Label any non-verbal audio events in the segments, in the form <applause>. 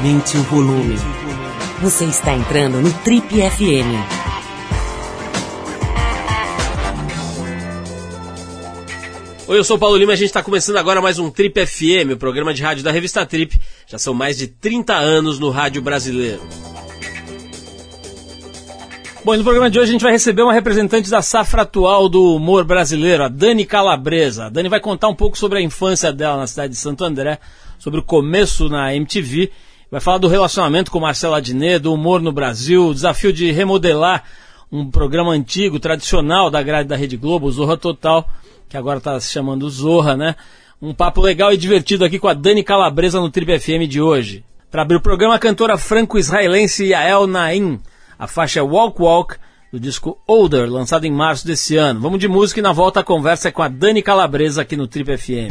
Aumente o volume. Você está entrando no Trip FM. Oi, eu sou o Paulo Lima e a gente está começando agora mais um Trip FM, o programa de rádio da revista Trip. Já são mais de 30 anos no rádio brasileiro. Bom, e no programa de hoje a gente vai receber uma representante da safra atual do humor brasileiro, a Dani Calabresa. A Dani vai contar um pouco sobre a infância dela na cidade de Santo André, sobre o começo na MTV, vai falar do relacionamento com Marcelo Adnet, do humor no Brasil, o desafio de remodelar um programa antigo, tradicional da grade da Rede Globo, Zorra Total, que agora está se chamando Zorra, né? Um papo legal e divertido aqui com a Dani Calabresa no Trip FM de hoje. Para abrir o programa, a cantora franco-israelense Yael Naim a faixa é Walk Walk, do disco Older, lançado em março desse ano. Vamos de música e na volta a conversa é com a Dani Calabresa aqui no Trip FM.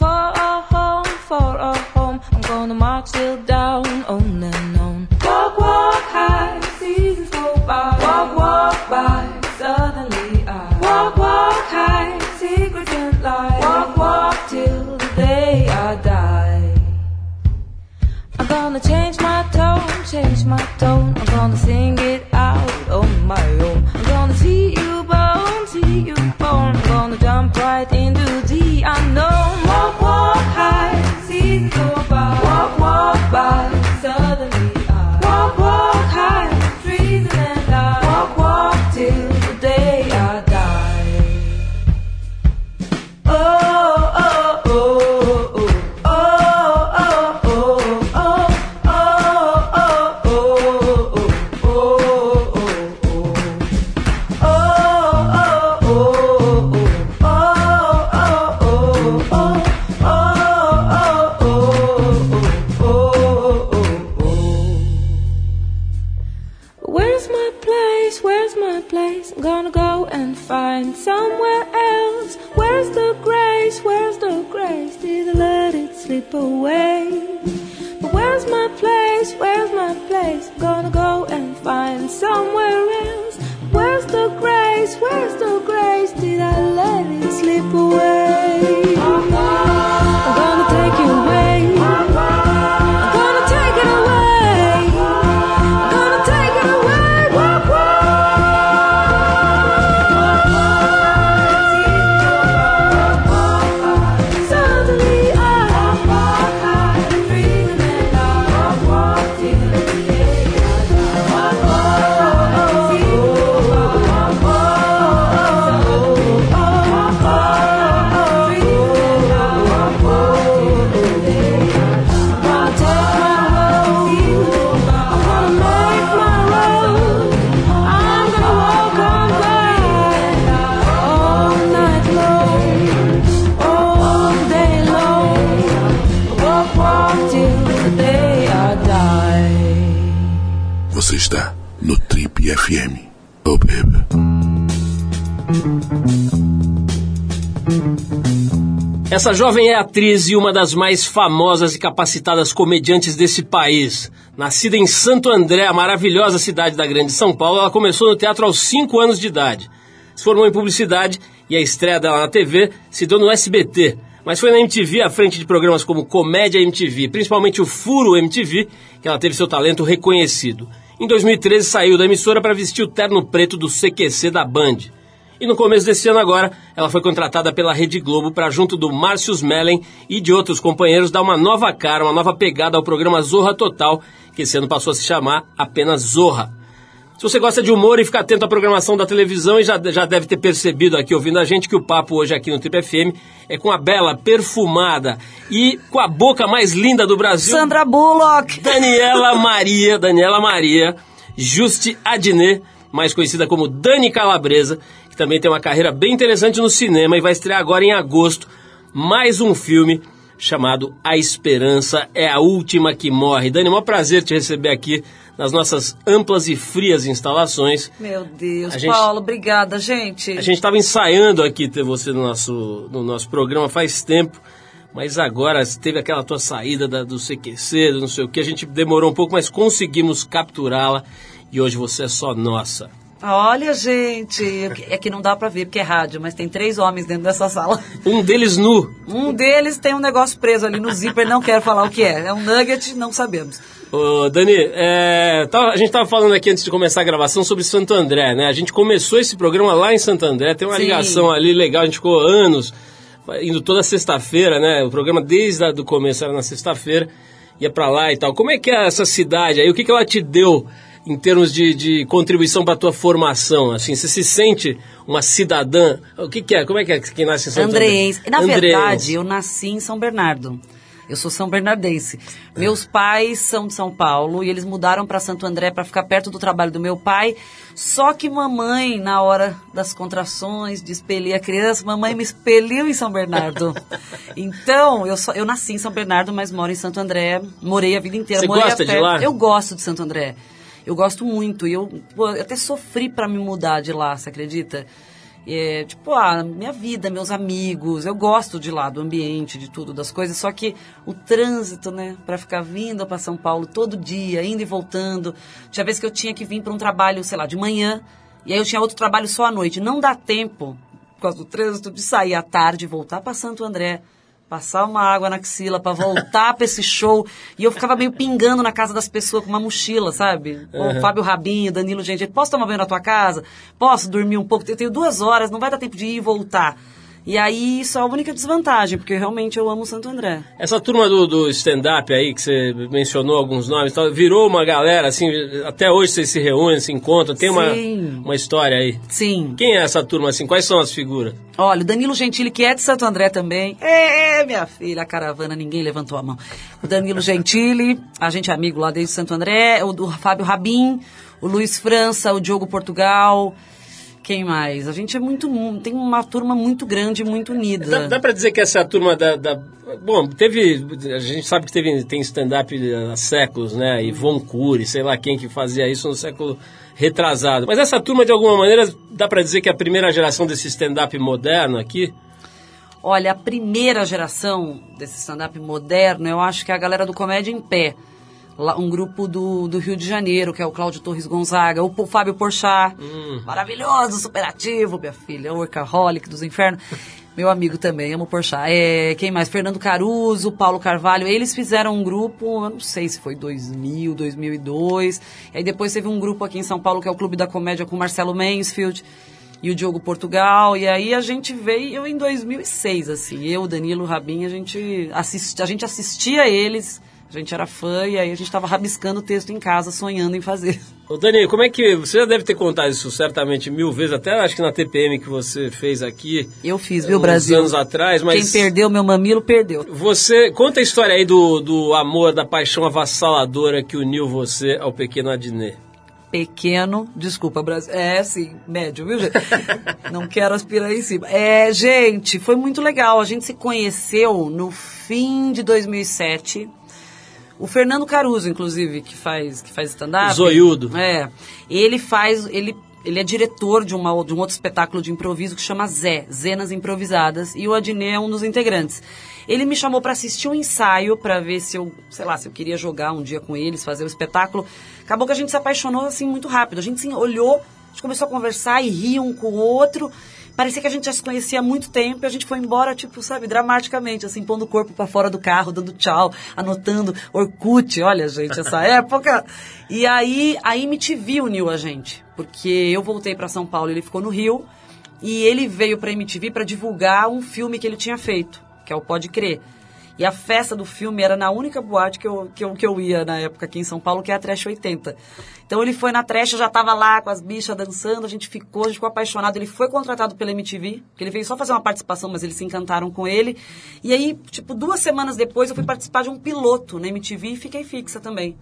For a home, for a home. I'm gonna march till down, on and on. Walk, walk high, seasons go by. Walk, walk by, suddenly. I. Walk, walk high, secrets don't lie. Walk, walk till the day I die. I'm gonna change my tone, change my tone. I'm gonna sing Essa jovem é atriz e uma das mais famosas e capacitadas comediantes desse país. Nascida em Santo André, a maravilhosa cidade da Grande São Paulo, ela começou no teatro aos 5 anos de idade. Se formou em publicidade e a estreia dela na TV se deu no SBT, mas foi na MTV à frente de programas como Comédia MTV, principalmente o Furo MTV, que ela teve seu talento reconhecido. Em 2013 saiu da emissora para vestir o terno preto do CQC da Band. E no começo desse ano agora, ela foi contratada pela Rede Globo para, junto do Márcio Mellen e de outros companheiros, dar uma nova cara, uma nova pegada ao programa Zorra Total, que esse ano passou a se chamar apenas Zorra. Se você gosta de humor e fica atento à programação da televisão e já, já deve ter percebido aqui ouvindo a gente que o papo hoje aqui no Trip FM é com a bela, perfumada e com a boca mais linda do Brasil. Sandra Bullock. Daniela Maria, Daniela Maria, Juste Adnet, mais conhecida como Dani Calabresa, que também tem uma carreira bem interessante no cinema e vai estrear agora em agosto mais um filme chamado A Esperança é a Última que Morre. Dani, é um prazer te receber aqui nas nossas amplas e frias instalações. Meu Deus, A gente- Paulo, obrigada, gente. A gente estava ensaiando aqui ter você no nosso, no nosso programa faz tempo, mas agora teve aquela tua saída da- do CQC, do não sei o que, a gente demorou um pouco, mas conseguimos capturá-la e hoje você é só nossa. Olha, gente, é que não dá pra ver porque é rádio, mas tem três homens dentro dessa sala. Um deles nu. Um deles tem um negócio preso ali no zíper, não quero falar o que é. É um nugget, não sabemos. Ô, Dani, é, tá- a gente estava falando aqui antes de começar a gravação sobre Santo André, né? A gente começou esse programa lá em Santo André, tem uma Sim. ligação ali legal, a gente ficou anos indo toda sexta-feira, né? O programa desde o começo era na sexta-feira, ia pra lá e tal. Como é que é essa cidade aí? O que, que ela te deu em termos de, de contribuição para tua formação? Assim, você se sente uma cidadã? O que, que é? Como é que é quem nasce em André? Andreense. Na Andreense. verdade, eu nasci em São Bernardo. Eu sou são bernardense. Meus pais são de São Paulo e eles mudaram para Santo André para ficar perto do trabalho do meu pai. Só que mamãe, na hora das contrações, de expelir a criança, mamãe me expeliu em São Bernardo. <laughs> Então, eu, só, eu nasci em São Bernardo, mas moro em Santo André. Morei a vida inteira. Você gosta a de lá? Eu gosto de Santo André. Eu gosto muito. E eu, pô, eu até sofri para me mudar de lá, você acredita? É, tipo, a minha vida, meus amigos, eu gosto de lá, do ambiente, de tudo, das coisas, só que o trânsito, né, para ficar vindo para São Paulo todo dia, indo e voltando. Tinha vez que eu tinha que vir para um trabalho, sei lá, de manhã, e aí eu tinha outro trabalho só à noite. Não dá tempo, por causa do trânsito, de sair à tarde e voltar para Santo André. Passar uma água na axila pra voltar pra esse show. E eu ficava meio pingando na casa das pessoas com uma mochila, sabe? O Fábio Rabinho, Danilo Gente, posso tomar banho na tua casa? Posso dormir um pouco? Eu tenho duas horas, não vai dar tempo de ir e voltar. E aí, isso é a única desvantagem, porque realmente eu amo Santo André. Essa turma do, do stand-up aí, que você mencionou alguns nomes, tal, virou uma galera, assim, até hoje vocês se reúnem, se encontram, tem uma, Sim. uma história aí. Sim. Quem é essa turma, assim, quais são as figuras? Olha, o Danilo Gentili, que é de Santo André também. É, minha filha, a caravana, ninguém levantou a mão. O Danilo Gentili, a gente é amigo lá desde Santo André, o do Fábio Rabin, o Luiz França, o Diogo Portugal. Quem mais? A gente é muito. tem uma turma muito grande, muito unida. Dá, dá pra dizer que essa é a turma da, da- Bom, teve... A gente sabe que teve, tem stand-up há séculos, né? Ivon Cury, sei lá quem que fazia isso no século retrasado. Mas essa turma, de alguma maneira, dá pra dizer que é a primeira geração desse stand-up moderno aqui? Olha, a primeira geração desse stand-up moderno, eu acho que é a galera do Comédia em Pé. Um grupo do, do Rio de Janeiro, que é o Cláudio Torres Gonzaga, o Fábio Porchat, maravilhoso, superativo, minha filha, o workaholic dos infernos. <laughs> Meu amigo também, amo Porchat. É, quem mais? Fernando Caruso, Paulo Carvalho. Eles fizeram um grupo, eu não sei se foi 2000, 2002. E aí depois teve um grupo aqui em São Paulo, que é o Clube da Comédia, com o Marcelo Mansfield e o Diogo Portugal. E aí a gente veio em 2006, assim. Eu, Danilo, Rabin, a gente, assisti, a gente assistia eles, a gente era fã, e aí a gente estava rabiscando o texto em casa, sonhando em fazer. Ô Dani, como é que. Você já deve ter contado isso certamente mil vezes, até acho que na TPM que você fez aqui. Eu fiz, viu, Brasil? anos atrás, mas. Quem perdeu meu mamilo, perdeu. Você conta a história aí do, do amor, da paixão avassaladora que uniu você ao pequeno Adnet. Pequeno, desculpa, Brasil. É, sim, médio, viu, gente? <laughs> Não quero aspirar em cima. É, gente, foi muito legal. A gente se conheceu no fim de 2007. O Fernando Caruso, inclusive, que faz, que faz stand-up. Zoiudo. É. Ele faz. Ele, ele é diretor de, uma, de um outro espetáculo de improviso que chama Zé, Zenas Improvisadas. E o Adnet é um dos integrantes. Ele me chamou para assistir um ensaio para ver se eu, sei lá, se eu queria jogar um dia com eles, fazer o espetáculo. Acabou que a gente se apaixonou assim muito rápido. A gente assim, olhou, a gente começou a conversar e rir um com o outro. Parecia que a gente já se conhecia há muito tempo e a gente foi embora, tipo, sabe, dramaticamente, assim, pondo o corpo para fora do carro, dando tchau, anotando Orkut, olha, gente, essa <laughs> época. E aí a MTV uniu a gente, porque eu voltei para São Paulo, ele ficou no Rio, e ele veio pra MTV para divulgar um filme que ele tinha feito, que é o Pode Crer. E a festa do filme era na única boate que eu, que eu, que eu ia na época aqui em São Paulo, que é a Trash 80. Então ele foi na Trash, eu já tava lá com as bichas dançando, a gente ficou, a gente ficou apaixonado. Ele foi contratado pela MTV, porque ele veio só fazer uma participação, mas eles se encantaram com ele. E aí, tipo, duas semanas depois eu fui participar de um piloto na MTV e fiquei fixa também.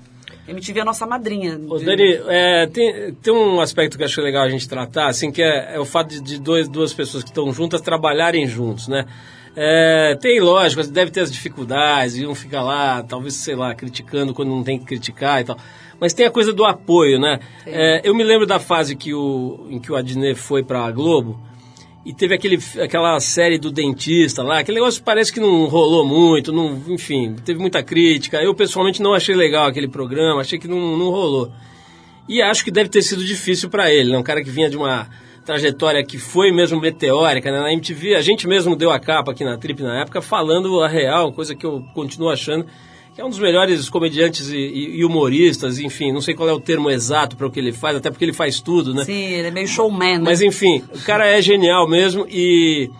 MTV é a nossa madrinha. Ô, de- Dani, é, tem, tem um aspecto que eu acho legal a gente tratar, assim, que é, é o fato de, de dois, duas pessoas que estão juntas trabalharem juntos, né? É, tem, lógico, deve ter as dificuldades, e um fica lá, talvez, sei lá, criticando quando não tem que criticar e tal. Mas tem a coisa do apoio, né? É, eu me lembro da fase que o, em que o Adnet foi pra Globo, e teve aquele, aquela série do dentista lá, aquele negócio parece que não rolou muito, não, enfim, teve muita crítica. Eu pessoalmente não achei legal aquele programa, achei que não, não rolou. E acho que deve ter sido difícil para ele, né? Um cara que vinha de uma trajetória que foi mesmo meteórica, né? Na MTV, a gente mesmo deu a capa aqui na Trip na época, falando a real, coisa que eu continuo achando que é um dos melhores comediantes e, e, humoristas, enfim, não sei qual é o termo exato para o que ele faz, até porque ele faz tudo, né? Sim, ele é meio showman, né? Mas enfim, o cara é genial mesmo e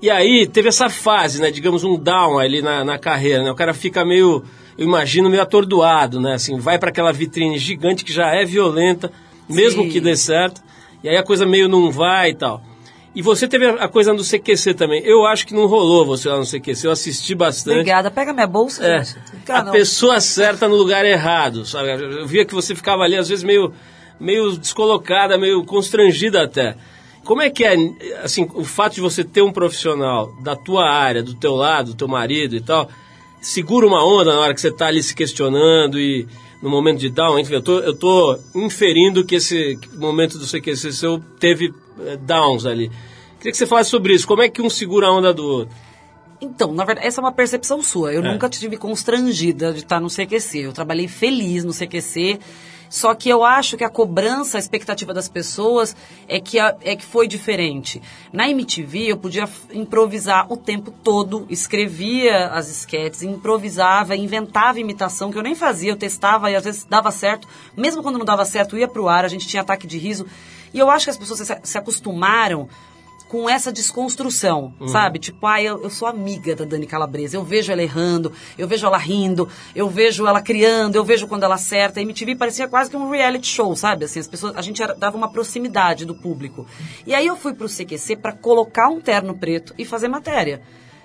e aí teve essa fase, né, digamos um down ali na, na carreira, né? O cara fica meio, eu imagino, meio atordoado, né? Assim, vai para aquela vitrine gigante que já é violenta, mesmo Sim. que dê certo, e aí a coisa meio não vai e tal. E você teve a coisa do CQC também. Eu acho que não rolou você lá no CQC, eu assisti bastante. Obrigada, pega minha bolsa. É, a pessoa certa no lugar errado, sabe? Eu via que você ficava ali, às vezes, meio, meio descolocada, meio constrangida até. Como é que é, assim, o fato de você ter um profissional da tua área, do teu lado, do teu marido e tal, segura uma onda na hora que você está ali se questionando e no momento de down, enfim, eu tô, eu tô inferindo que esse momento do CQC seu teve eh, downs ali. Queria que você falasse sobre isso. Como é que um segura a onda do outro? Então, na verdade, essa é uma percepção sua. Eu é. nunca tive constrangida de estar no CQC. Eu trabalhei feliz no CQC. Só que eu acho que a cobrança, a expectativa das pessoas é que, a, é que foi diferente. Na MTV eu podia improvisar o tempo todo, escrevia as esquetes, improvisava, inventava imitação, que eu nem fazia, eu testava e às vezes dava certo. Mesmo quando não dava certo, ia pro ar, a gente tinha ataque de riso. E eu acho que as pessoas se, se acostumaram com essa desconstrução, uhum. sabe? Tipo, ah, eu, eu, sou amiga da Dani Calabresa, eu vejo ela errando, eu vejo ela rindo, eu vejo ela criando, eu vejo quando ela acerta. A MTV parecia quase que um reality show, sabe? Assim, as pessoas, a gente era, dava uma proximidade do público. E aí eu fui pro CQC para colocar um terno preto e fazer matéria.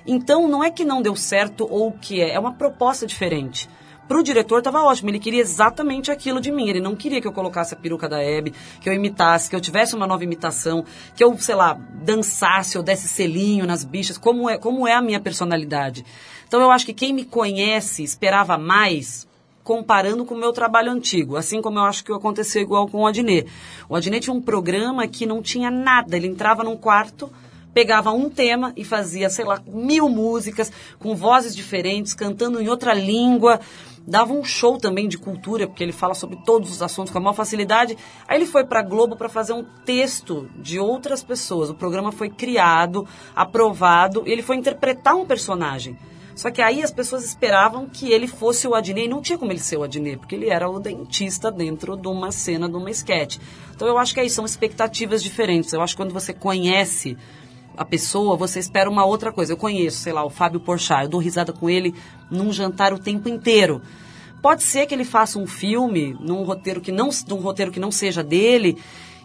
Então, não é que não deu certo ou que é, é uma proposta diferente. Pro diretor estava ótimo, ele queria exatamente aquilo de mim. Ele não queria que eu colocasse a peruca da Hebe, que eu imitasse, que eu tivesse uma nova imitação, que eu, sei lá, dançasse ou desse selinho nas bichas, como é, como é a minha personalidade. Então eu acho que quem me conhece esperava mais comparando com o meu trabalho antigo, assim como eu acho que aconteceu igual com o Adnet. O Adnet tinha um programa que não tinha nada, ele entrava num quarto, pegava um tema e fazia, sei lá, mil músicas com vozes diferentes, cantando em outra língua, dava um show também de cultura, porque ele fala sobre todos os assuntos com a maior facilidade. Aí ele foi para Globo para fazer um texto de outras pessoas. O programa foi criado, aprovado, e ele foi interpretar um personagem. Só que aí as pessoas esperavam que ele fosse o Adnet e não tinha como ele ser o Adnet, porque ele era o dentista dentro de uma cena, de uma esquete. Então eu acho que aí são expectativas diferentes. Eu acho que quando você conhece a pessoa, você espera uma outra coisa. Eu conheço, sei lá, o Fábio Porchat, eu dou risada com ele num jantar o tempo inteiro. Pode ser que ele faça um filme num roteiro que não, num roteiro que não seja dele,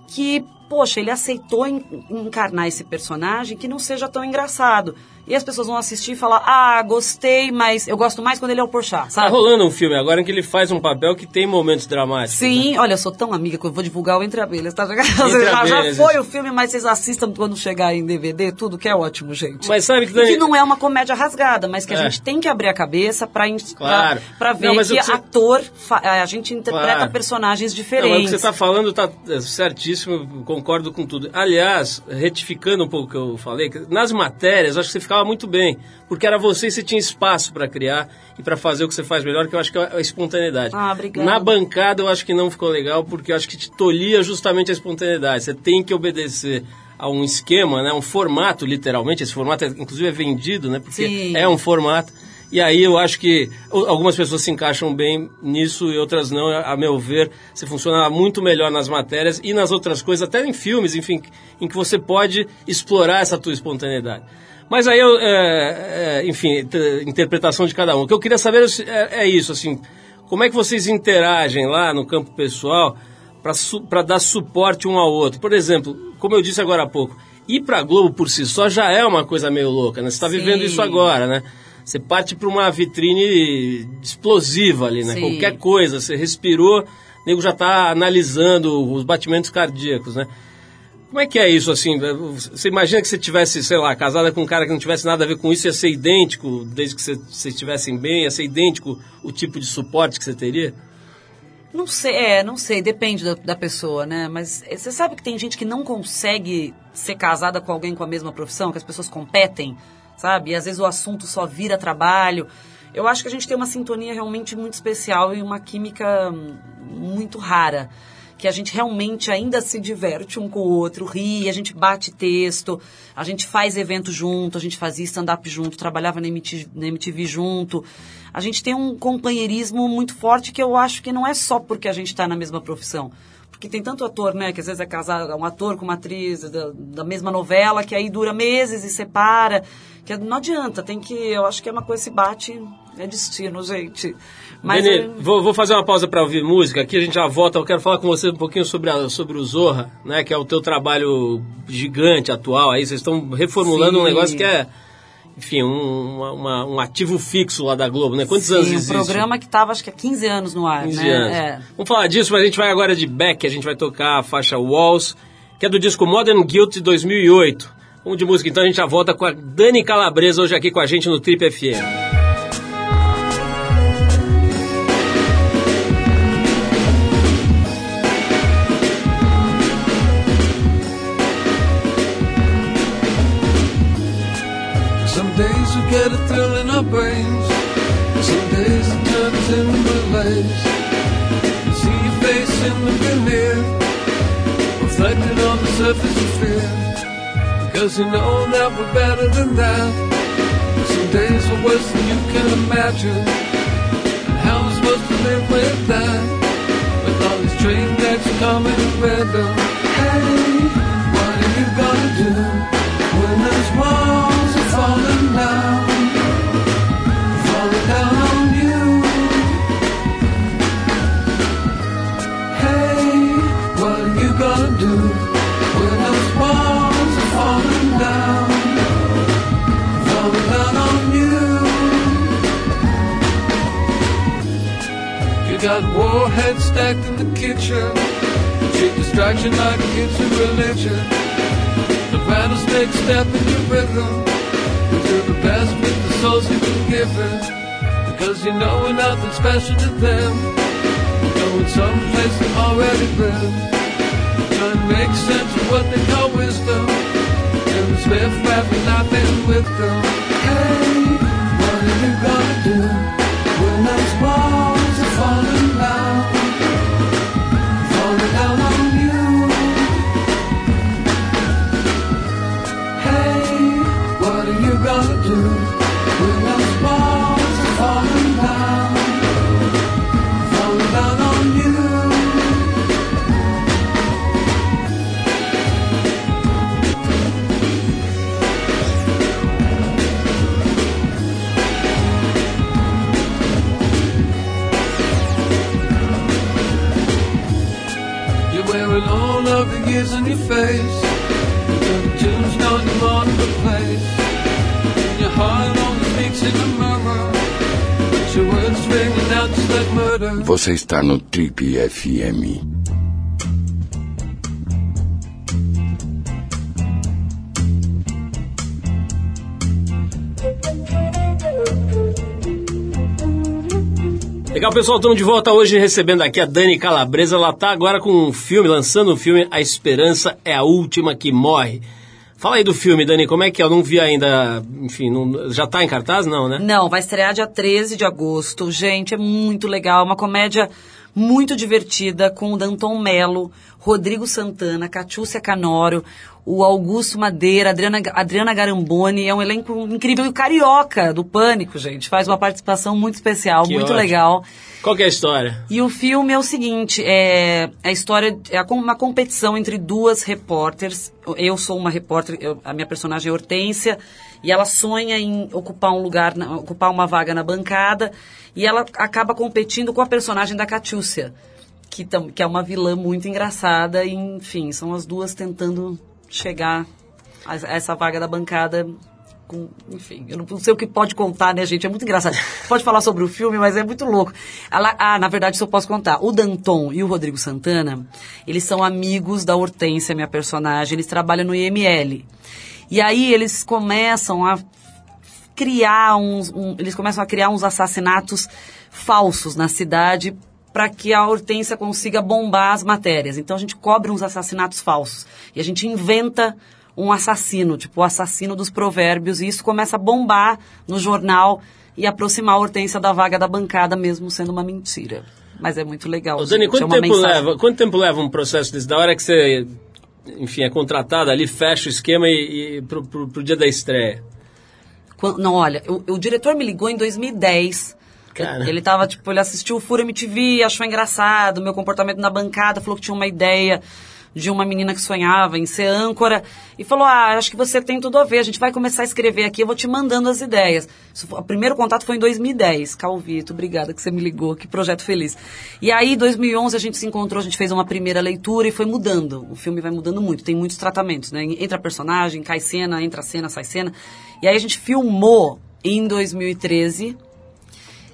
que, poxa, ele aceitou encarnar esse personagem que não seja tão engraçado. E as pessoas vão assistir e falar, ah, gostei, mas eu gosto mais quando ele é o Porchat, sabe? Tá rolando um filme agora em que ele faz um papel que tem momentos dramáticos. Sim, né? olha, eu sou tão amiga que eu vou divulgar o Entre Abelhas, tá? Entre <laughs> já, já foi o filme, mas vocês assistam quando chegar em DVD, tudo, que é ótimo, gente. Mas sabe que... Dani... que não é uma comédia rasgada, mas que a é. gente tem que abrir a cabeça pra, claro. pra, pra ver não, que você... ator, a gente interpreta claro. personagens diferentes. Não, o que você tá falando tá certíssimo, concordo com tudo. Aliás, retificando um pouco o que eu falei, nas matérias, acho que você ficava muito bem porque era você e você tinha espaço para criar e para fazer o que você faz melhor, que eu acho que é a espontaneidade. Ah. Na bancada eu acho que não ficou legal, porque eu acho que te tolhia justamente a espontaneidade. Você tem que obedecer a um esquema, né, um formato, literalmente. Esse formato, é, inclusive, é vendido, né, porque Sim. é um formato. E aí eu acho que algumas pessoas se encaixam bem nisso e outras não. A meu ver, você funciona muito melhor nas matérias e nas outras coisas, até em filmes, enfim, em que você pode explorar essa tua espontaneidade. Mas aí, eu, é, é, enfim, interpretação de cada um. O que eu queria saber é, é, isso, assim, como é que vocês interagem lá no campo pessoal para su dar suporte um ao outro? Por exemplo, como eu disse agora há pouco, ir para a Globo por si só já é uma coisa meio louca, né? Você está vivendo isso agora, né? Você parte para uma vitrine explosiva ali, né? Sim. Qualquer coisa, você respirou, o nego já está analisando os batimentos cardíacos, né? Como é que é isso, assim? Você imagina que você tivesse, sei lá, casada com um cara que não tivesse nada a ver com isso, ia ser idêntico, desde que vocês estivessem bem, ia ser idêntico o tipo de suporte que você teria? Não sei, é, não sei, depende da, da, pessoa, né? Mas você sabe que tem gente que não consegue ser casada com alguém com a mesma profissão, que as pessoas competem, sabe? E às vezes o assunto só vira trabalho. Eu acho que a gente tem uma sintonia realmente muito especial e uma química muito rara. que a gente realmente ainda se diverte um com o outro, ri, a gente bate texto, a gente faz evento junto, a gente fazia stand-up junto, trabalhava na MTV, na MTV junto. A gente tem um companheirismo muito forte que eu acho que não é só porque a gente está na mesma profissão. Porque tem tanto ator, né, que às vezes é casado, um ator com uma atriz da, da mesma novela, que aí dura meses e separa. Que não adianta, tem que. Eu acho que é uma coisa que se bate, é destino, gente. Mas Benê, eu- vou, vou fazer uma pausa para ouvir música. Aqui a gente já volta. Eu quero falar com você um pouquinho sobre, a- sobre o Zorra, né? Que é o teu trabalho gigante atual. Aí vocês estão reformulando um Sim. negócio que é, enfim, um, uma- um ativo fixo lá da Globo, né? Quantos anos Sim, um existe? programa que estava acho que há 15 anos no ar, 15 né? anos. É. Vamos falar disso, mas a gente vai agora de Beck. A gente vai tocar a faixa Walls, que é do disco Modern Guilt de 2008. Vamos de música, então a gente já volta com a Dani Calabresa hoje aqui com a gente no Trip FM. Get a thrill in our brains. Some days it turns into. You see your face in the veneer, reflected on the surface of fear. Because you know that we're better than that. Some days are worse than you can imagine. And how am I supposed to live with that? With all these train wrecks coming in random. Hey, got warheads stacked in the kitchen. Cheap distraction like a religion. The rattlesnake step in your rhythm. We do the best with the souls you've been given. Because you know we're nothing special to them. We're going someplace they've already been. Trying to make sense of what they call wisdom. And the Smith rapping nothing with them. Hey, Você está no Trip FM. Legal, pessoal, estamos de volta hoje recebendo aqui a Dani Calabresa. Ela está agora com um filme, lançando um filme A Esperança é a Última que Morre. Fala aí do filme, Dani, como é que é? Eu não vi ainda, enfim, não- já está em cartaz? Não, né? Não, vai estrear dia 13 de agosto. Gente, é muito legal. Uma comédia muito divertida com o Danton Melo, Rodrigo Santana, Catiúcia Canoro, o Augusto Madeira, Adriana, Adriana Garamboni. É um elenco incrível. E o Carioca, do Pânico, gente. Faz uma participação muito especial, Que muito ótimo. legal. Qual que é a história? E o filme é o seguinte, é a história é uma competição entre duas repórteres. Eu sou uma repórter, eu- a minha personagem é Hortência, e ela sonha em ocupar um lugar, na- ocupar uma vaga na bancada, e ela acaba competindo com a personagem da Catiúcia, que, tam- que é uma vilã muito engraçada, e, enfim, são as duas tentando chegar a, a essa vaga da bancada com- enfim, eu não sei o que pode contar, né, gente? É muito engraçado. <laughs> Pode falar sobre o filme, mas é muito louco. Ela- ah, na verdade, isso eu posso contar. O Danton e o Rodrigo Santana, eles são amigos da Hortência, minha personagem. Eles trabalham no IML. E aí eles começam a criar uns, um- eles começam a criar uns assassinatos falsos na cidade para que a Hortência consiga bombar as matérias. Então a gente cobre uns assassinatos falsos e a gente inventa um assassino, tipo o assassino dos provérbios, e isso começa a bombar no jornal e aproximar a Hortência da vaga da bancada, mesmo sendo uma mentira. Mas é muito legal. Ô, Dani, gente, quanto é tempo, mensagem. leva, quanto tempo leva um processo desse? Da hora que você, enfim, é contratado ali, fecha o esquema e, e pro, pro, pro dia da estreia. Quan- Não, olha, o, o diretor me ligou em 2010. Cara. Ele tava, tipo, ele assistiu o Furo MTV, achou engraçado meu comportamento na bancada, falou que tinha uma ideia de uma menina que sonhava em ser âncora e falou: Ah, acho que você tem tudo a ver, a gente vai começar a escrever aqui, eu vou te mandando as ideias. Foi- o primeiro contato foi em 2010. Calvito, obrigada que você me ligou, que projeto feliz. E aí, em 2011, a gente se encontrou, a gente fez uma primeira leitura e foi mudando. O filme vai mudando muito, tem muitos tratamentos, né? Entra personagem, cai cena, entra cena, sai cena. E aí a gente filmou em 2013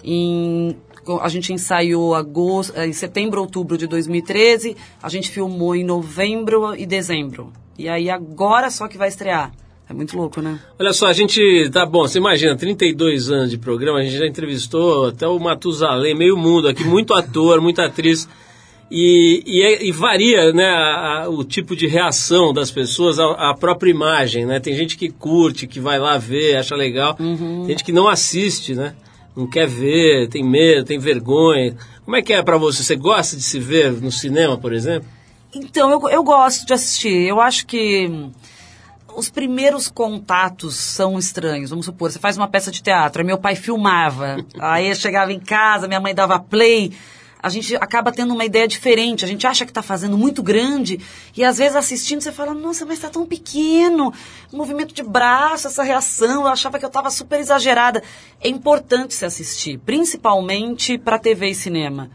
em a gente ensaiou agosto, eh, em setembro, outubro de 2013, a gente filmou em novembro e dezembro. E aí agora só que vai estrear. É muito louco, né? Olha só, a gente, tá bom, você imagina, 32 anos de programa, a gente já entrevistou até o Matusalém, meio mundo aqui, muito ator, muita atriz, e, e, é- e varia, né, a- a- o tipo de reação das pessoas à, à própria imagem, né, tem gente que curte, que vai lá ver, acha legal, tem gente que não assiste, né, não quer ver, tem medo, tem vergonha, como é que é pra você, você gosta de se ver no cinema, por exemplo? Então, eu, eu gosto de assistir. Eu acho que hum, os primeiros contatos são estranhos. Vamos supor, você faz uma peça de teatro, aí meu pai filmava, <laughs> aí eu chegava em casa, minha mãe dava play. A gente acaba tendo uma ideia diferente. A gente acha que está fazendo muito grande e às vezes assistindo você fala, nossa, mas está tão pequeno. O movimento de braço, essa reação, eu achava que eu estava super exagerada. É importante se assistir, principalmente para TV e cinema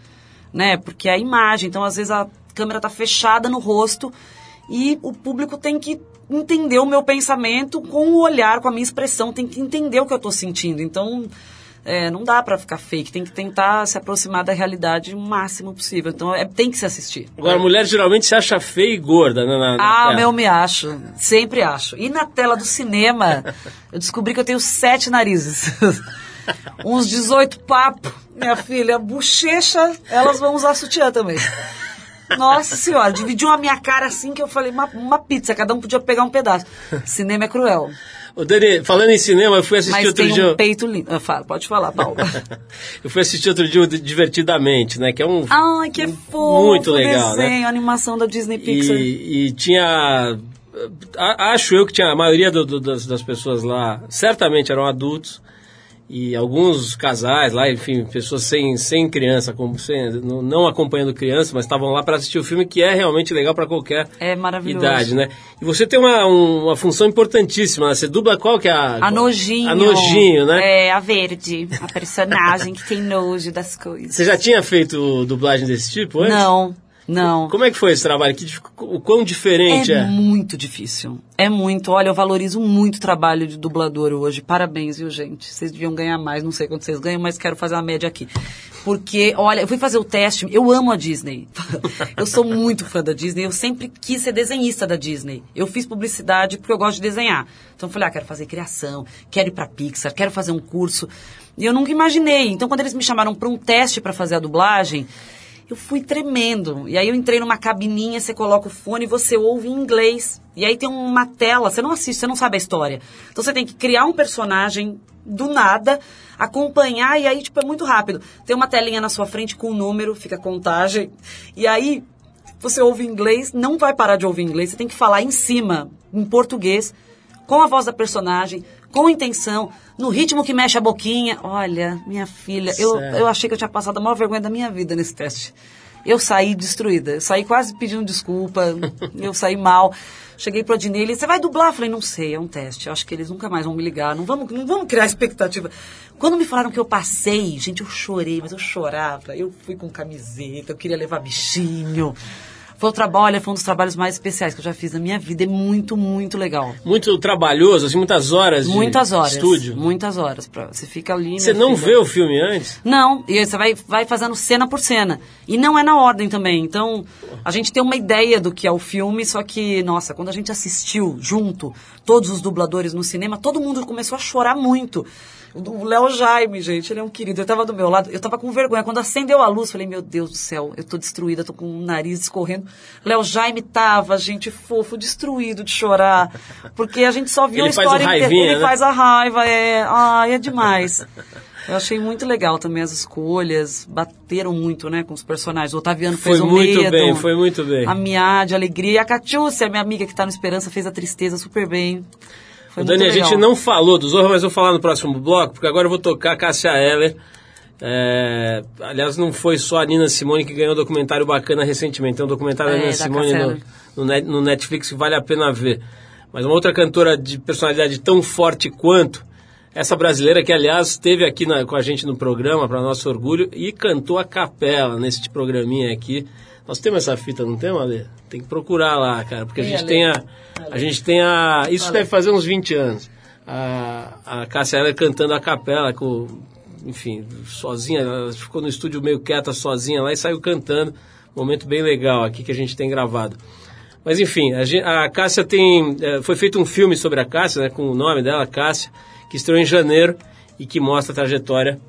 né? Porque é a imagem, então às vezes a câmera tá fechada no rosto e o público tem que entender o meu pensamento com o olhar, com a minha expressão, tem que entender o que eu tô sentindo. Então, é, não dá pra ficar fake, tem que tentar se aproximar da realidade o máximo possível. Então, é, tem que se assistir. Agora, a mulher geralmente se acha feia e gorda, né? na- na Ah, meu, me acho. Sempre acho. E na tela do cinema, eu descobri que eu tenho sete narizes. <laughs> Uns 18 papos. Minha filha, bochecha, elas vão usar sutiã também. Nossa senhora, dividiu a minha cara assim que eu falei, uma, uma pizza, cada um podia pegar um pedaço. Cinema é cruel. Ô, Dani, falando em cinema, eu fui assistir Mas outro tem dia. um peito lindo. Ah, pode falar, Paulo. <laughs> eu fui assistir outro dia Divertidamente, né? Que é um. Ai, que fofo. Muito legal, né? desenho, animação da Disney Pixar. e, e tinha. Acho eu que tinha a maioria do- do- das, das pessoas lá, certamente eram adultos. E alguns casais lá, enfim, pessoas sem, sem criança, como, sem, não, acompanhando criança, mas estavam lá para assistir o filme, que é realmente legal para qualquer É maravilhoso. idade, né? E você tem uma, um- uma função importantíssima, né? Você dubla qual que é a... A nojinho. A nojinho, né? É, a verde. A personagem que tem nojo das coisas. Você já tinha feito dublagem desse tipo antes? Não, não. Como é que foi esse trabalho? Que, o quão diferente É é? muito difícil. É muito. Olha, eu valorizo muito o trabalho de dublador hoje. Parabéns, viu, gente? Vocês deviam ganhar mais. Não sei quanto vocês ganham, mas quero fazer uma média aqui. Porque, olha, eu fui fazer o teste. Eu amo a Disney. <laughs> eu sou muito fã da Disney. Eu sempre quis ser desenhista da Disney. Eu fiz publicidade porque eu gosto de desenhar. Então eu falei, ah, quero fazer criação, quero ir pra Pixar, quero fazer um curso. E eu nunca imaginei. Então quando eles me chamaram para um teste para fazer a dublagem, eu fui tremendo. E aí eu entrei numa cabininha, você coloca o fone e você ouve em inglês. E aí tem uma tela, você não assiste, você não sabe a história. Então você tem que criar um personagem do nada, acompanhar e aí tipo é muito rápido. Tem uma telinha na sua frente com o número, fica contagem. E aí você ouve inglês, não vai parar de ouvir inglês, você tem que falar em cima, em português, com a voz da personagem, com intenção, no ritmo que mexe a boquinha. Olha, minha filha, eu, eu achei que eu tinha passado a maior vergonha da minha vida nesse teste. Eu saí destruída, eu saí quase pedindo desculpa, <laughs> eu saí mal. Cheguei pro Adnei, ele, você vai dublar? Eu falei, não sei, é um teste. Eu acho que eles nunca mais vão me ligar, não vamos, não vamos criar expectativa. Quando me falaram que eu passei, gente, eu chorei, mas eu chorava. Eu fui com camiseta, eu queria levar bichinho. Foi o trabalho, foi um dos trabalhos mais especiais que eu já fiz na minha vida. É muito, muito legal. Muito trabalhoso, assim, muitas horas de Muitas horas. estúdio. Muitas horas. Pra, você fica ali. Você minha não vê o filme antes? Não, e aí você vai, vai fazendo cena por cena. E não é na ordem também. Então, a gente tem uma ideia do que é o filme, só que, nossa, quando a gente assistiu junto, todos os dubladores no cinema, todo mundo começou a chorar muito. O Léo Jaime, gente, ele é um querido. Ele tava do meu lado, eu tava com vergonha. Quando acendeu a luz, falei, meu Deus do céu, eu tô destruída, tô com o nariz escorrendo. Léo Jaime tava, gente, fofo, destruído de chorar. Porque a gente só viu Ele a história inteira. Ele né? faz a raiva, é. Ai, é demais. Eu achei muito legal também as escolhas, bateram muito, né, com os personagens. O Otaviano Foi fez o muito medo, bem, foi muito bem. A Miade, a alegria. E a Catiúcia, minha amiga que tá no Esperança, fez a tristeza super bem. Foi Dani, a gente não falou do Zorro, mas vou falar no próximo bloco, porque agora eu vou tocar Cássia Eller. É, aliás, não foi só a Nina Simone que ganhou um documentário bacana recentemente. Tem um documentário da É, Nina da Simone no, no Netflix que vale a pena ver. Mas uma outra cantora de personalidade tão forte quanto essa brasileira, que aliás esteve aqui na- com a gente no programa, para nosso orgulho, e cantou a capela nesse programinha aqui. Nós temos essa fita, não temos, Ale? Tem que procurar lá, cara, porque a Tem, gente Ale. tem a. A gente tem a. Isso deve fazer uns 20 anos. A, a Cássia Eller cantando a capela com. Enfim, sozinha, ela ficou no estúdio meio quieta sozinha lá e saiu cantando. Momento bem legal aqui que a gente tem gravado. Mas enfim, a, a Cássia tem. eh, foi feito um filme sobre a Cássia, né, com o nome dela, Cássia, que estreou em janeiro e que mostra a trajetória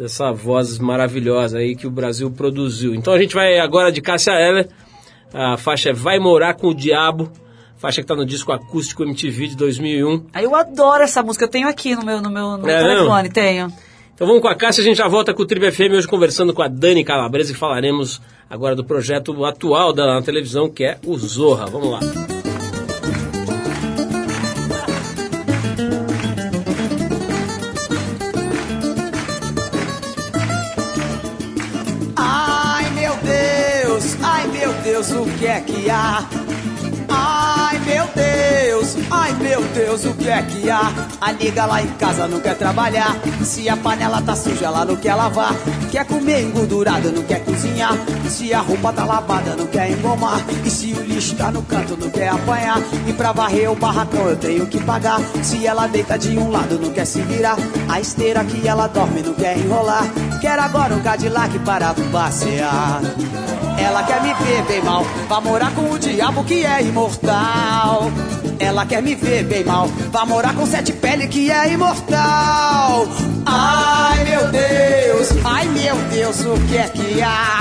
dessa voz maravilhosa aí que o Brasil produziu. Então a gente vai agora de Cássia Eller. A faixa é Vai Morar com o Diabo, faixa que está no disco acústico MTV de 2001. Aí eu adoro essa música, eu tenho aqui no meu, no meu no É, telefone, tenho. Então vamos com a Cássia, a gente já volta com o Tribo FM hoje conversando com a Dani Calabresa e falaremos agora do projeto atual na televisão, que é o Zorra. Vamos lá. Ai meu Deus, ai meu Deus, o que é que há? A liga lá em casa não quer trabalhar. Se a panela tá suja, ela não quer lavar. Quer comer engordurado, não quer cozinhar. Se a roupa tá lavada, não quer engomar. E se o lixo tá no canto, não quer apanhar. E pra varrer o barracão eu tenho que pagar. Se ela deita de um lado, não quer se virar. A esteira que ela dorme, não quer enrolar. Quer agora um Cadillac para passear. Ela quer me ver bem mal, vai morar com o diabo que é imortal. Ela quer me ver bem mal, vai morar com sete pele que é imortal. Ai meu Deus, ai meu Deus, o que é que há?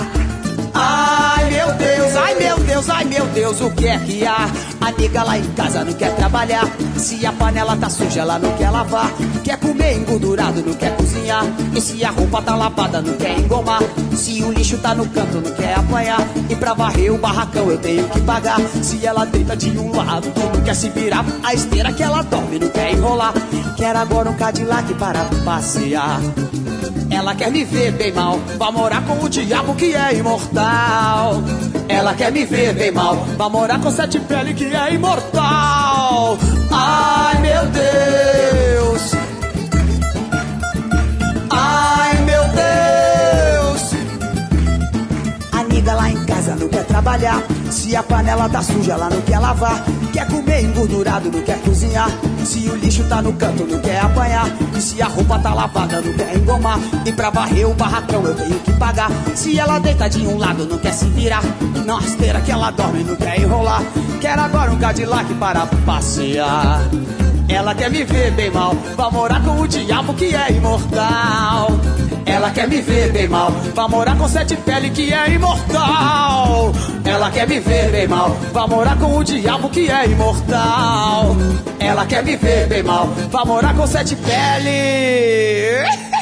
Ai meu Deus, ai meu Deus, ai meu Deus, o que é que há? A nega lá em casa não quer trabalhar. Se a panela tá suja, ela não quer lavar. Quer comer engordurado, não quer cozinhar. E se a roupa tá lavada, não quer engomar. Se o lixo tá no canto, não quer apanhar. E pra varrer o barracão eu tenho que pagar. Se ela deita de um lado, não quer se virar. A esteira que ela dorme, não quer enrolar. Quer agora um Cadillac para passear. Ela quer me ver bem mal, vai morar com o diabo que é imortal. Ela quer me ver bem mal, vai morar com sete pele que é imortal. Ai meu Deus, não quer trabalhar. Se a panela tá suja, ela não quer lavar. Quer comer engordurado, não quer cozinhar. Se o lixo tá no canto, não quer apanhar. E se a roupa tá lavada, não quer engomar. E pra varrer o barracão eu tenho que pagar. Se ela deita de um lado, não quer se virar. Na esteira que ela dorme, não quer enrolar. Quer agora um Cadillac para passear. Ela quer me ver bem mal, vai morar com o diabo que é imortal. Ela quer me ver bem mal, vai morar com sete pele que é imortal. Ela quer me ver bem mal, vai morar com o diabo que é imortal. Ela quer me ver bem mal, vai morar com sete pele. <laughs>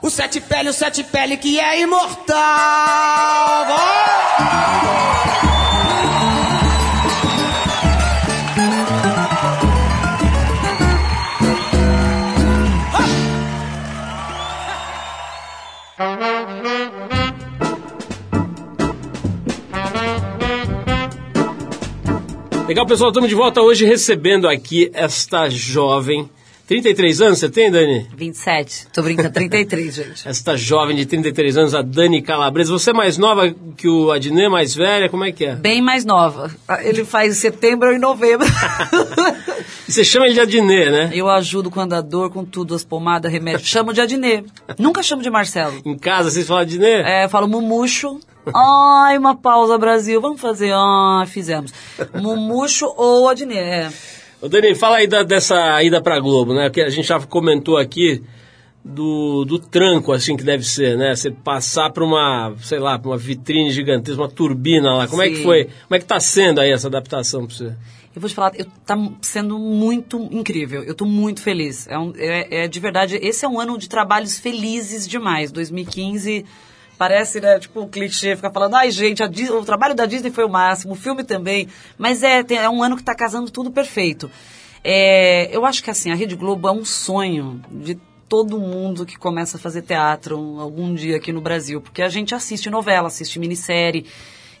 O sete pele, o sete pele que é imortal. Legal, pessoal, estamos de volta hoje recebendo aqui esta jovem. 33 anos você tem, Dani? 27. Tô brincando, 33, <laughs> gente. Esta jovem de 33 anos, a Dani Calabresa. Você é mais nova que o Adnê, mais velha? Como é que é? Bem mais nova. Ele faz em setembro ou em novembro. <laughs> E Você chama ele de Adnê, né? Eu ajudo com andador, com tudo, as pomadas, remédio. Chamo de Adnê. Nunca chamo de Marcelo. Em casa vocês falam Adnê? É, eu falo Mumucho, Ai, uma pausa, Brasil. Vamos fazer. Ah, fizemos. Mumucho ou Adnet. É. Ô Dani, fala aí da- dessa ida pra Globo, né? Que a gente já comentou aqui do, do tranco, assim, que deve ser, né? Você passar pra uma, sei lá, pra uma vitrine gigantesca, uma turbina lá. Como é que Sim. foi? Como é que tá sendo aí essa adaptação pra você? Eu vou te falar, eu, tá sendo muito incrível. Eu tô muito feliz. É, um- é- é de verdade, esse é um ano de trabalhos felizes demais. 2015 parece, né, tipo, um clichê, ficar falando, ai gente, a Dis- o trabalho da Disney foi o máximo, o filme também. Mas é, tem- é um ano que tá casando tudo perfeito. É, eu acho que assim, a Rede Globo é um sonho de todo mundo que começa a fazer teatro um- algum dia aqui no Brasil, porque a gente assiste novela, assiste minissérie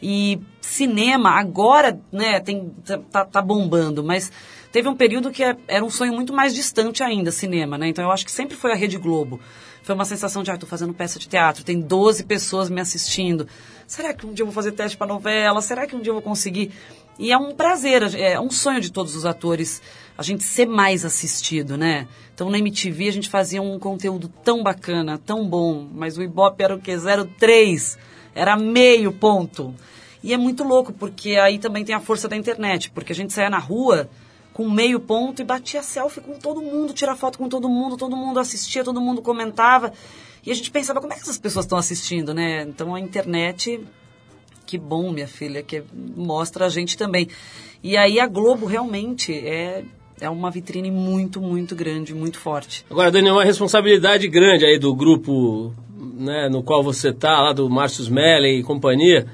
e cinema agora, né, tem tá- tá, tá bombando, mas teve um período que é- era um sonho muito mais distante ainda, cinema, né? Então eu acho que sempre foi a Rede Globo. Foi uma sensação de, ah, tô fazendo peça de teatro, tem 12 pessoas me assistindo. Será que um dia eu vou fazer teste para novela? Será que um dia eu vou conseguir? E é um prazer, é um sonho de todos os atores a gente ser mais assistido, né? Então na MTV a gente fazia um conteúdo tão bacana, tão bom, mas o Ibope era o quê? 03, era meio ponto. E é muito louco, porque aí também tem a força da internet, porque a gente saía na rua com meio ponto e batia selfie com todo mundo, tira foto com todo mundo, todo mundo assistia, todo mundo comentava. E a gente pensava, como é que essas pessoas estão assistindo, né? Então a internet que bom, minha filha, que mostra a gente também. E aí a Globo realmente é, é uma vitrine muito, muito grande, muito forte. Agora, Dani, é uma responsabilidade grande aí do grupo né, no qual você tá, lá do Márcio Smelly e companhia,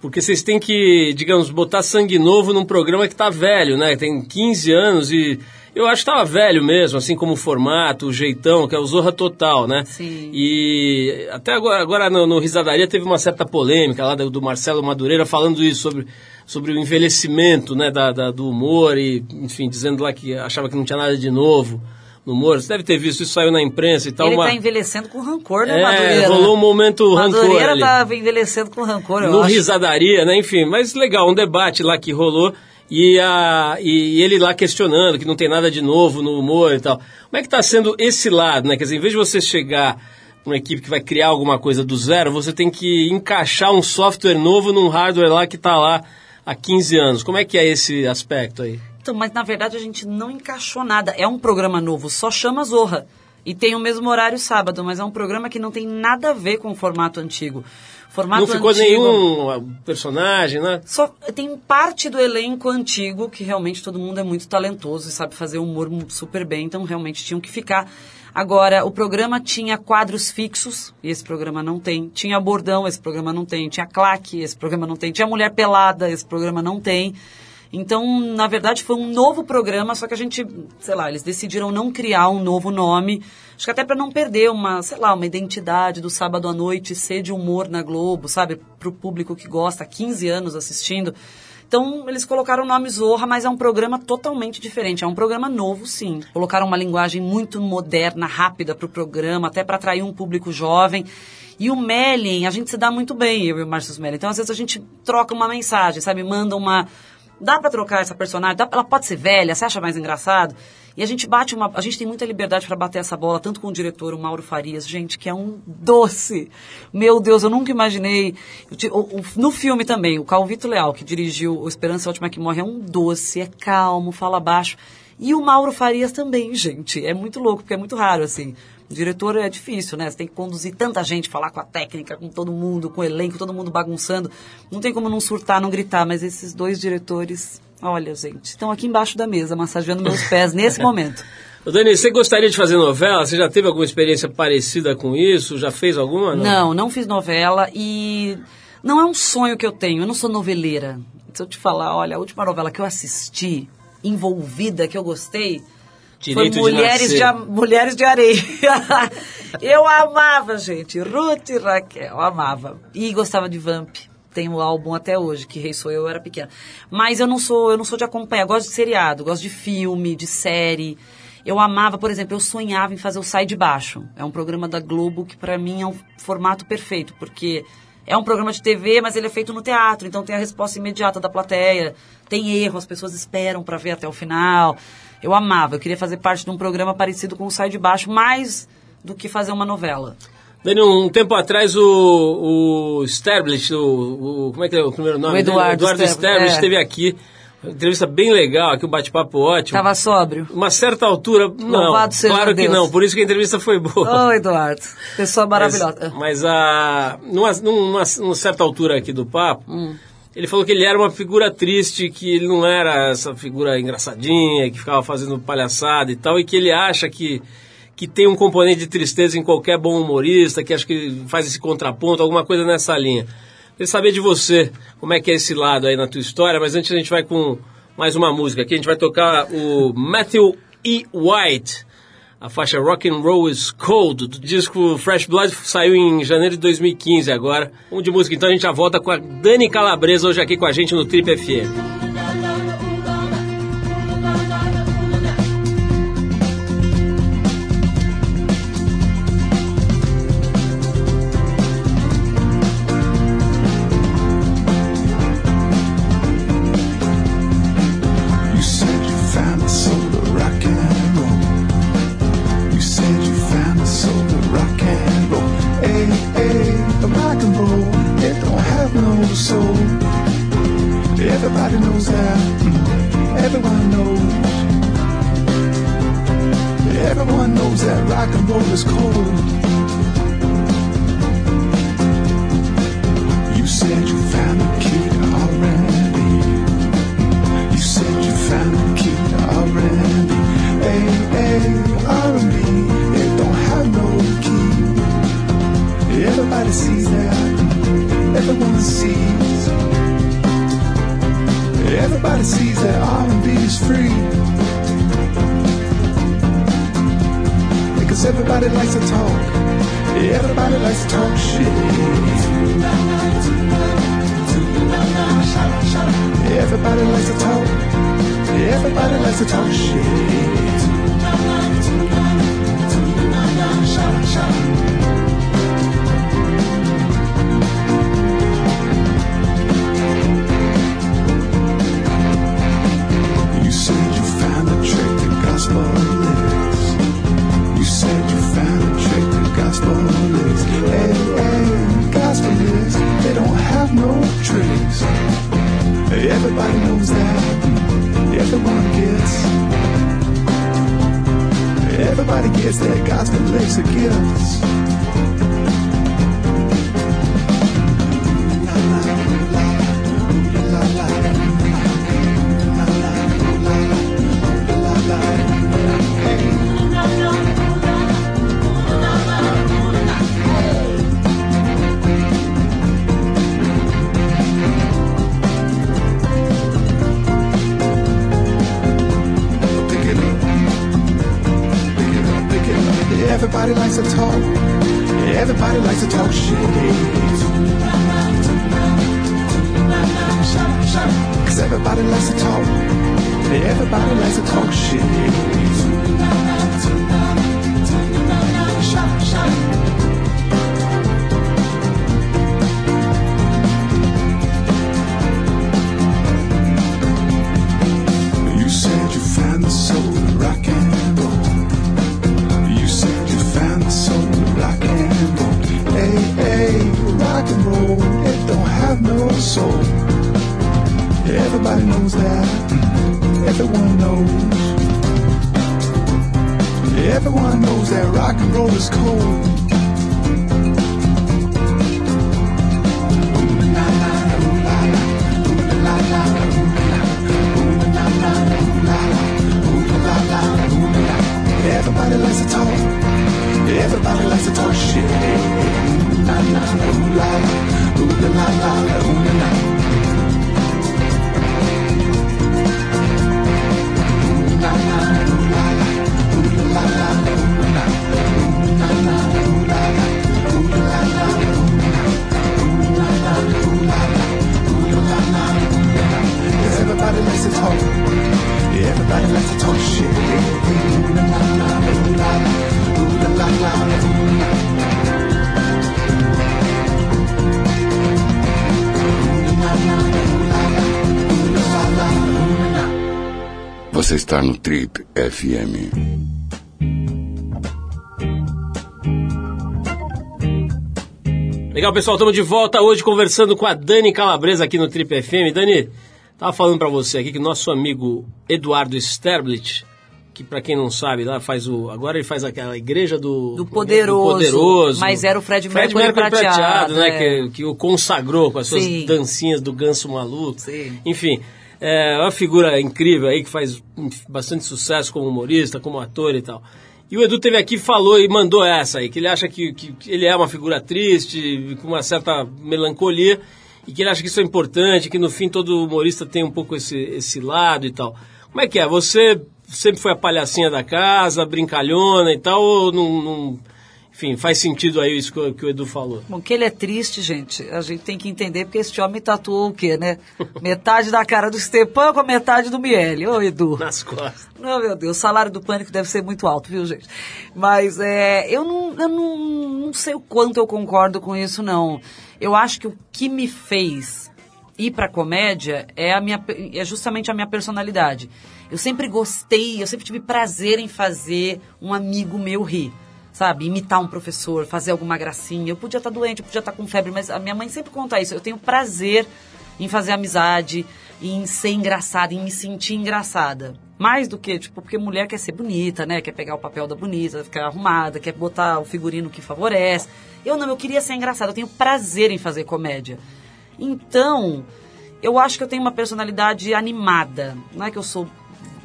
porque vocês têm que, digamos, botar sangue novo num programa que tá velho, né? Tem 15 anos e eu acho que tava velho mesmo, assim como o formato, o jeitão, que é o Zorra Total, né? Sim. E até agora, agora no, no Risadaria teve uma certa polêmica lá do, do Marcelo Madureira falando isso sobre, sobre o envelhecimento né, da, da- do humor e, enfim, dizendo lá que achava que não tinha nada de novo no humor. Você deve ter visto, isso saiu na imprensa e tal. Ele uma... tá envelhecendo com rancor, né, É, Madureira? rolou um momento rancor Madureira ali. tá envelhecendo com rancor, eu no acho. Risadaria, né? Enfim, mas legal, um debate lá que rolou e, a, e ele lá questionando que não tem nada de novo no humor e tal. Como é que está sendo esse lado, né? Quer dizer, em vez de você chegar uma equipe que vai criar alguma coisa do zero, você tem que encaixar um software novo num hardware lá que está lá há 15 anos. Como é que é esse aspecto aí? Então, mas na verdade a gente não encaixou nada. É um programa novo, só chama Zorra. E tem o mesmo horário sábado, mas é um programa que não tem nada a ver com o formato antigo. Formato não ficou antigo, nenhum ah, personagem, né? Só tem parte do elenco antigo que realmente todo mundo é muito talentoso e sabe fazer humor super bem, então realmente tinham que ficar. Agora, o programa tinha quadros fixos, e esse programa não tem. Tinha bordão, esse programa não tem. Tinha claque, esse programa não tem. Tinha mulher pelada, esse programa não tem. Então, na verdade, foi um novo programa, só que a gente, sei lá, eles decidiram não criar um novo nome. Acho que até para não perder uma, sei lá, uma identidade do sábado à noite, ser de humor na Globo, sabe? Pro público que gosta, há 15 anos assistindo. Então, eles colocaram o nome Zorra, mas é um programa totalmente diferente. É um programa novo, sim. Colocaram uma linguagem muito moderna, rápida pro programa, até para atrair um público jovem. E o Melin, a gente se dá muito bem, eu e o Márcio Melin. Então, às vezes, a gente troca uma mensagem, sabe? Manda uma... Dá pra trocar essa personagem? Dá- ela pode ser velha? Você acha mais engraçado? E a gente bate uma... A gente tem muita liberdade para bater essa bola, tanto com o diretor, o Mauro Farias, gente, que é um doce. Meu Deus, eu nunca imaginei... no filme também, o Calvito Leal, que dirigiu O Esperança é Última que Morre, é um doce, é calmo, fala baixo. E o Mauro Farias também, gente. É muito louco, porque é muito raro, assim. O diretor é difícil, né? Você tem que conduzir tanta gente, falar com a técnica, com todo mundo, com o elenco, todo mundo bagunçando. Não tem como não surtar, não gritar, mas esses dois diretores, olha, gente, estão aqui embaixo da mesa, massageando meus pés nesse <laughs> momento. Ô, Dani, você gostaria de fazer novela? Você já teve alguma experiência parecida com isso? Já fez alguma? Não, não fiz novela e não é um sonho que eu tenho. Eu não sou noveleira. Se eu te falar, olha, a última novela que eu assisti, envolvida, que eu gostei, Direito foi de Mulheres de, A- Mulheres de Areia. <laughs> eu amava, gente. Ruth e Raquel, eu amava. E gostava de Vamp. Tem o álbum até hoje, que Rei Sou Eu, eu era pequena. Mas eu não sou, eu não sou de acompanhar, eu gosto de seriado, gosto de filme, de série. Eu amava, por exemplo, eu sonhava em fazer o Sai de Baixo. É um programa da Globo que pra mim é um formato perfeito, porque é um programa de TV, mas ele é feito no teatro, então tem a resposta imediata da plateia. Tem erro, as pessoas esperam pra ver até o final. Eu amava, eu queria fazer parte de um programa parecido com o Sai de Baixo, mais do que fazer uma novela. Dani, um tempo atrás o, o Sterblich, o, o- como é que é o primeiro nome? O Eduardo? Eduardo Sterblich, é. esteve aqui. Uma entrevista bem legal, aqui um bate-papo ótimo. Tava sóbrio. Uma certa altura, não, Louvado seja claro que Deus. não, por isso que a entrevista foi boa. Ô, Eduardo. Pessoa maravilhosa. Mas, mas a, numa, numa, numa certa altura aqui do papo, ele falou que ele era uma figura triste, que ele não era essa figura engraçadinha, que ficava fazendo palhaçada e tal, e que ele acha que, que tem um componente de tristeza em qualquer bom humorista, que acha que faz esse contraponto, alguma coisa nessa linha. Queria saber de você, como é que é esse lado aí na tua história, mas antes a gente vai com mais uma música aqui, a gente vai tocar o Matthew E. White, a faixa Rock and Roll is Cold, do disco Fresh Blood, saiu em janeiro de 2015 agora. Um de música, então a gente já volta com a Dani Calabresa hoje aqui com a gente no Trip FM. Everybody likes to talk shit. You said you found a trick to gospel. You said you found trick gospel. Hey, hey, gospel they don't have no tricks. Everybody knows that. Everybody gets that gospel lyrics are gifts. Talk shit. Everyone knows that rock and roll is cold. Everybody likes to talk. Everybody likes to talk shit. Ooh la la, ooh la la la la ooh la la. Você está no Trip FM. Legal, pessoal, estamos de volta hoje conversando com a Dani Calabresa aqui no Trip FM. Dani, tava falando para você aqui que nosso amigo Eduardo Sterblit, que para quem não sabe, lá faz o agora ele faz aquela igreja do Do Poderoso, Poderoso. mas era o Fred Fred Mercury Mercury prateado, prateado, né, é. que, que o consagrou com as suas Sim. dancinhas do ganso maluco. Sim. Enfim, é uma figura incrível aí que faz bastante sucesso como humorista, como ator e tal. E o Edu teve aqui e falou e mandou essa aí, que ele acha que que ele é uma figura triste, com uma certa melancolia, e que ele acha que isso é importante, que no fim todo humorista tem um pouco esse, esse lado e tal. Como é que é? Você sempre foi a palhacinha da casa, brincalhona e tal, ou não... não- enfim, faz sentido aí isso que o, Edu falou. Bom, que ele é triste, gente, a gente tem que entender porque esse homem tatuou o quê, né? <laughs> metade da cara do Stepan com a metade do Miele. Ô, Edu. Nas costas. Não, meu Deus, o salário do pânico deve ser muito alto, viu, gente? Mas é, eu, não, eu não, não sei o quanto eu concordo com isso, não. Eu acho que o que me fez ir pra comédia é, a minha, é justamente a minha personalidade. Eu sempre gostei, eu sempre tive prazer em fazer um amigo meu rir. Sabe, imitar um professor, fazer alguma gracinha. Eu podia estar doente, eu podia estar com febre, mas a minha mãe sempre conta isso. Eu tenho prazer em fazer amizade, em ser engraçada, em me sentir engraçada. Mais do que, tipo, porque mulher quer ser bonita, né? Quer pegar o papel da bonita, ficar arrumada, quer botar o figurino que favorece. Eu não, eu queria ser engraçada, eu tenho prazer em fazer comédia. Então, eu acho que eu tenho uma personalidade animada. Não é que eu sou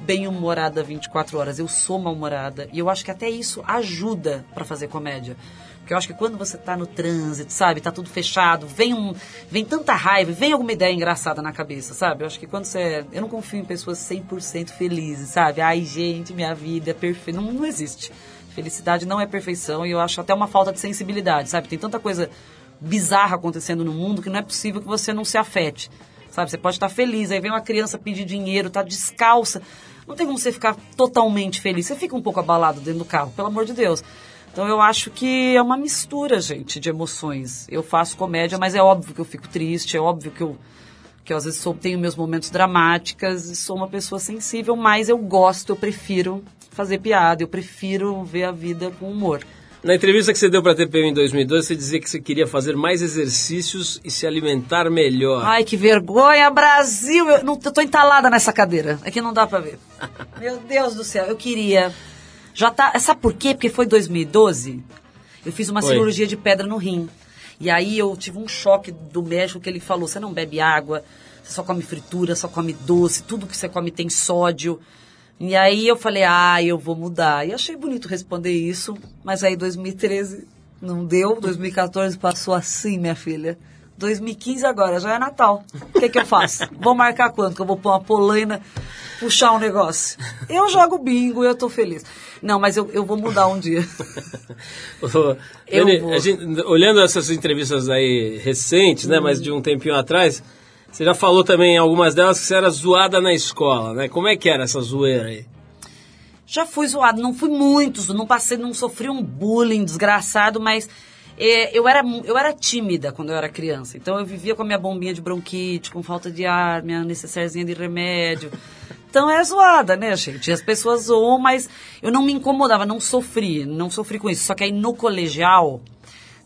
bem-humorada 24 horas, eu sou mal-humorada. E eu acho que até isso ajuda pra fazer comédia. Porque eu acho que quando você tá no trânsito, sabe, tá tudo fechado, vem um, vem tanta raiva, vem alguma ideia engraçada na cabeça, sabe? Eu acho que quando você, eu não confio em pessoas 100% felizes, sabe? Ai, gente, minha vida é perfeita, não, não existe. Felicidade não é perfeição e eu acho até uma falta de sensibilidade, sabe? Tem tanta coisa bizarra acontecendo no mundo que não é possível que você não se afete. Sabe, você pode estar feliz, aí vem uma criança pedir dinheiro, tá descalça. Não tem como você ficar totalmente feliz. Você fica um pouco abalado dentro do carro, pelo amor de Deus. Então eu acho que é uma mistura, gente, de emoções. Eu faço comédia, mas é óbvio que eu fico triste, é óbvio que eu que eu às vezes sou, tenho meus momentos dramáticos e sou uma pessoa sensível, mas eu gosto, eu prefiro fazer piada, eu prefiro ver a vida com humor. Na entrevista que você deu para a TPM em 2012, você dizia que você queria fazer mais exercícios e se alimentar melhor. Ai, que vergonha, Brasil! Eu, não, eu tô entalada nessa cadeira. Aqui não dá pra ver. <laughs> Meu Deus do céu, eu queria. Já tá. Sabe por quê? Porque foi 2012. Eu fiz uma cirurgia de pedra no rim. E aí eu tive um choque do médico que ele falou: você não bebe água, você só come fritura, só come doce, tudo que você come tem sódio. E aí eu falei, ah, eu vou mudar. E achei bonito responder isso, mas aí 2013 não deu, 2014 passou assim, minha filha. 2015 agora, já é Natal. O que, que eu faço? <laughs> Vou marcar quanto? Que eu vou pôr uma polaina, puxar um negócio. Eu jogo bingo e eu tô feliz. Não, mas eu, eu vou mudar um dia. <laughs> Ô, Eu Dani, vou. a gente- olhando essas entrevistas aí recentes, né, mas de um tempinho atrás, você já falou também algumas delas que você era zoada na escola, né? Como é que era essa zoeira aí? Já fui zoado, não fui muito, não passei, não sofri um bullying desgraçado, mas é, eu, era, eu era tímida quando eu era criança. Então eu vivia com a minha bombinha de bronquite, com falta de ar, minha necessairezinha de remédio. Então é zoada, né, gente? As pessoas zoam, mas eu não me incomodava, não sofri, não sofri com isso. Só que aí no colegial,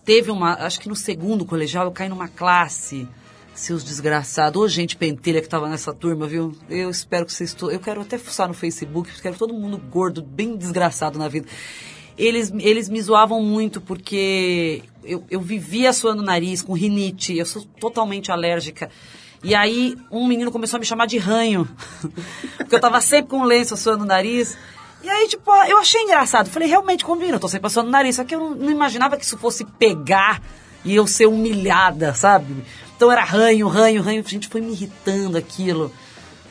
teve uma, acho que no segundo colegial, eu caí numa classe, seus desgraçados, ô gente pentelha que tava nessa turma, viu? Eu espero que vocês todos, eu quero até fuçar no Facebook, quero todo mundo gordo, bem desgraçado na vida. Eles, eles me zoavam muito porque eu, eu vivia suando o nariz com rinite, eu sou totalmente alérgica. E aí um menino começou a me chamar de ranho, <laughs> porque eu tava sempre com um lenço suando o nariz. E aí, tipo, eu achei engraçado. Falei, realmente combina, eu tô sempre passando o nariz. Só que eu não, não imaginava que isso fosse pegar e eu ser humilhada, sabe? Então era ranho, ranho, ranho. Gente, foi me irritando aquilo.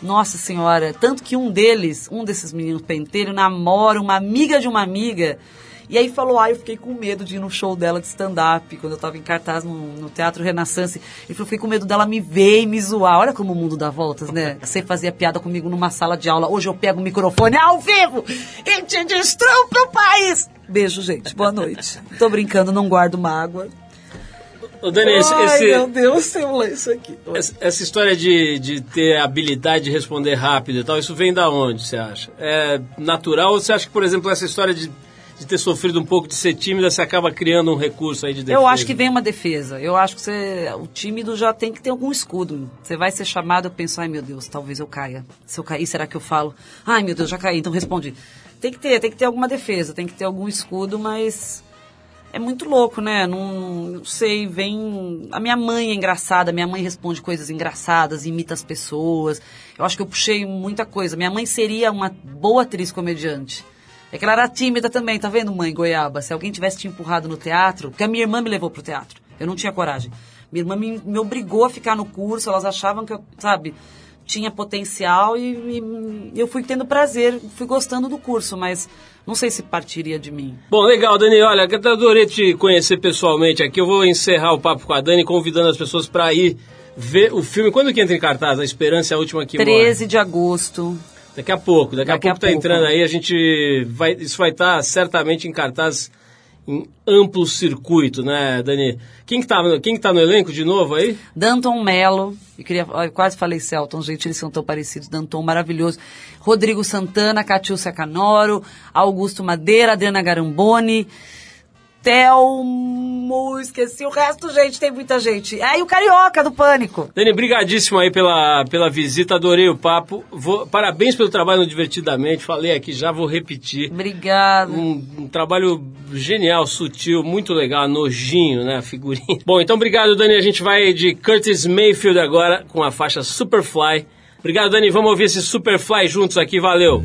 Nossa senhora. Tanto que um deles, um desses meninos pentelho, namora uma amiga de uma amiga. E aí falou, ah, eu fiquei com medo de ir no show dela de stand-up, quando eu tava em cartaz no, no Teatro Renaissance. Ele falou, fiquei com medo dela me ver e me zoar. Olha como o mundo dá voltas, né? <laughs> Você fazia piada comigo numa sala de aula. Hoje eu pego o microfone ao vivo e te destruo pro país. Beijo, gente. Boa noite. Tô brincando, não guardo mágoa. Ô, Dani, esse, Ai, esse- meu Deus, tem um lenço aqui. essa, essa história de, de ter habilidade de responder rápido e tal, isso vem da onde, você acha? É natural ou você acha que, por exemplo, essa história de de ter sofrido um pouco de ser tímida, você acaba criando um recurso aí de defesa. Eu acho que vem uma defesa. Eu acho que você, o tímido já tem que ter algum escudo. Você vai ser chamado, eu penso, ai meu Deus, talvez eu caia. Se eu cair, será que eu falo? Ai meu Deus, já caí, então responde. Tem que ter, tem que ter alguma defesa, tem que ter algum escudo, mas é muito louco, né? Não, não sei, vem. A minha mãe é engraçada, minha mãe responde coisas engraçadas, imita as pessoas. Eu acho que eu puxei muita coisa. Minha mãe seria uma boa atriz comediante. É que ela era tímida também, tá vendo, mãe Goiaba? Se alguém tivesse te empurrado no teatro, porque a minha irmã me levou pro teatro. Eu não tinha coragem. Minha irmã me, me obrigou a ficar no curso, elas achavam que eu, sabe, tinha potencial e, e eu fui tendo prazer, fui gostando do curso, mas não sei se partiria de mim. Bom, legal, Dani. Olha, eu adorei te conhecer pessoalmente aqui. Eu vou encerrar o papo com a Dani, convidando as pessoas para ir ver o filme. Quando que entra em cartaz? A Esperança é a Última que 13 de agosto. Daqui a pouco, daqui, Daqui a a pouco tá pouco. entrando aí, a gente vai, isso vai estar certamente em cartaz em amplo circuito, né, Dani? Quem que tá, quem que tá no elenco de novo aí? Danton Mello, eu, queria, eu quase falei Celton, gente, eles são tão parecidos. Danton, maravilhoso. Rodrigo Santana, Catiúcia Canoro, Augusto Madeira, Adriana Garamboni, Telmo, esqueci o resto, gente, tem muita gente. Ah, e o Carioca do Pânico. Dani, brigadíssimo aí pela, pela visita, adorei o papo. Vou- parabéns pelo trabalho no Divertidamente, falei aqui, já vou repetir. Obrigada. Um, um trabalho genial, sutil, muito legal, nojinho, né, a figurinha. <laughs> Bom, então obrigado, Dani. A gente vai de Curtis Mayfield agora com a faixa Superfly. Obrigado, Dani. Vamos ouvir esse Superfly juntos aqui. Valeu.